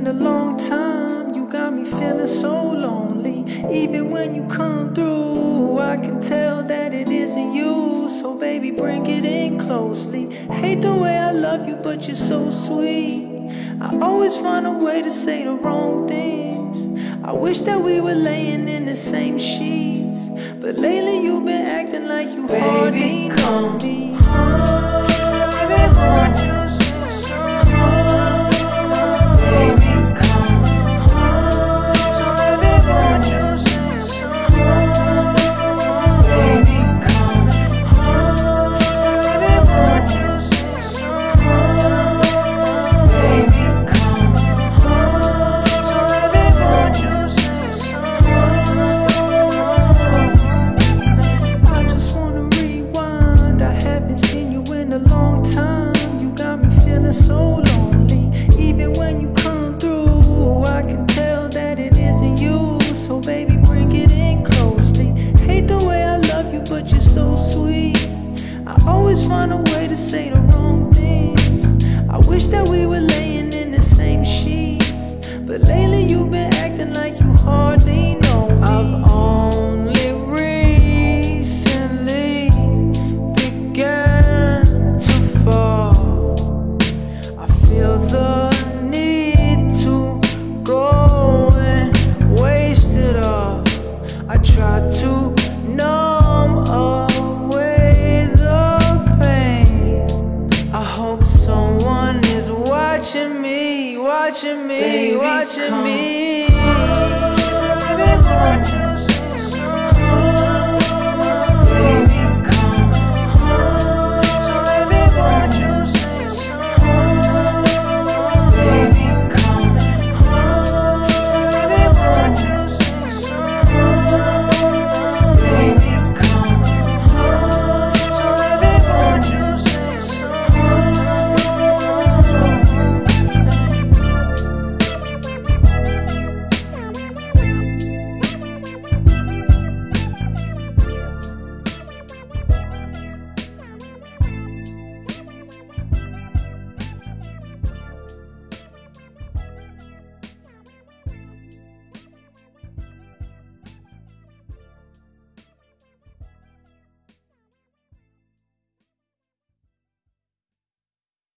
in a long time. You got me feeling so lonely. Even when you come through, I can tell that it isn't you. So, baby, bring it in closely. Hate the way I love you, but you're so sweet. I always find a way to say the wrong things. I wish that we were laying in the same sheets. But lately, you've been acting like you hardly know me. So lonely. Even when you come through, I can tell that it isn't you. So, baby, bring it in closely. Hate the way I love you, but you're so sweet. I always find a way to say the wrong things. I wish that we were laying watching me, watching me, Baby, watching come. me.